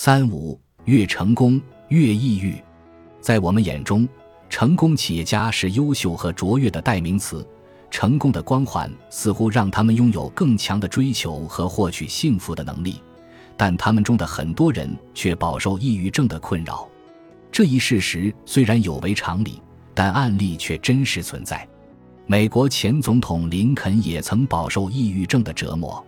三五越成功越抑郁，在我们眼中，成功企业家是优秀和卓越的代名词。成功的光环似乎让他们拥有更强的追求和获取幸福的能力，但他们中的很多人却饱受抑郁症的困扰。这一事实虽然有违常理，但案例却真实存在。美国前总统林肯也曾饱受抑郁症的折磨。《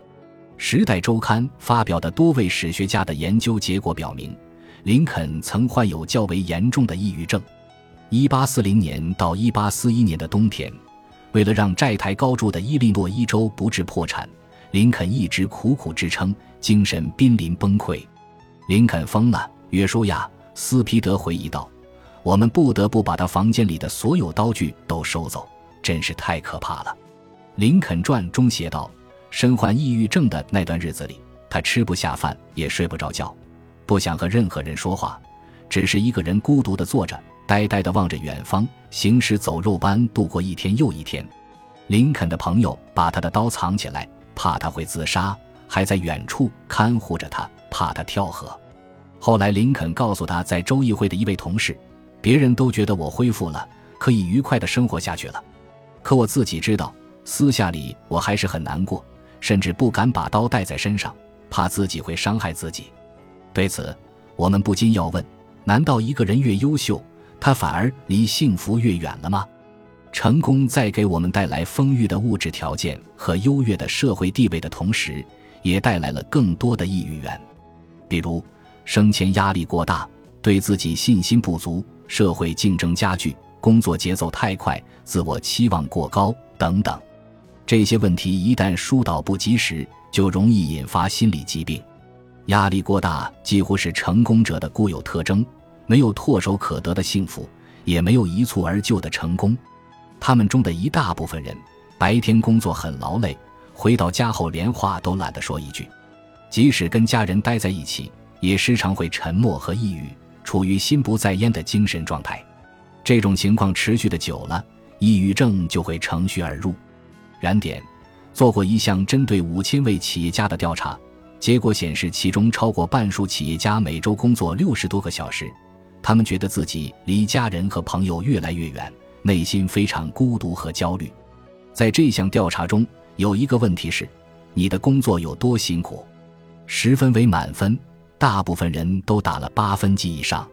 时代周刊》发表的多位史学家的研究结果表明，林肯曾患有较为严重的抑郁症。1840年到1841年的冬天。为了让债台高筑的伊利诺伊州不致破产，林肯一直苦苦支撑，精神濒临崩溃。林肯疯了。约书亚·斯皮德回忆道：“我们不得不把他房间里的所有刀具都收走，真是太可怕了。”林肯传中写道：“身患抑郁症的那段日子里，他吃不下饭，也睡不着觉，不想和任何人说话，只是一个人孤独地坐着。”呆呆地望着远方，行尸走肉般度过一天又一天。林肯的朋友把他的刀藏起来，怕他会自杀，还在远处看护着他，怕他跳河。后来，林肯告诉他在州议会的一位同事：“别人都觉得我恢复了，可以愉快地生活下去了，可我自己知道，私下里我还是很难过，甚至不敢把刀带在身上，怕自己会伤害自己。”对此，我们不禁要问：难道一个人越优秀？他反而离幸福越远了吗？成功在给我们带来丰裕的物质条件和优越的社会地位的同时，也带来了更多的抑郁源，比如生前压力过大、对自己信心不足、社会竞争加剧、工作节奏太快、自我期望过高等等。这些问题一旦疏导不及时，就容易引发心理疾病。压力过大几乎是成功者的固有特征。没有唾手可得的幸福，也没有一蹴而就的成功。他们中的一大部分人，白天工作很劳累，回到家后连话都懒得说一句；即使跟家人待在一起，也时常会沉默和抑郁，处于心不在焉的精神状态。这种情况持续的久了，抑郁症就会乘虚而入。燃点做过一项针对五千位企业家的调查，结果显示，其中超过半数企业家每周工作六十多个小时。他们觉得自己离家人和朋友越来越远，内心非常孤独和焦虑。在这项调查中，有一个问题是：你的工作有多辛苦？十分为满分，大部分人都打了八分及以上。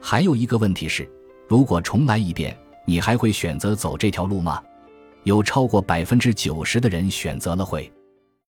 还有一个问题是：如果重来一遍，你还会选择走这条路吗？有超过百分之九十的人选择了会。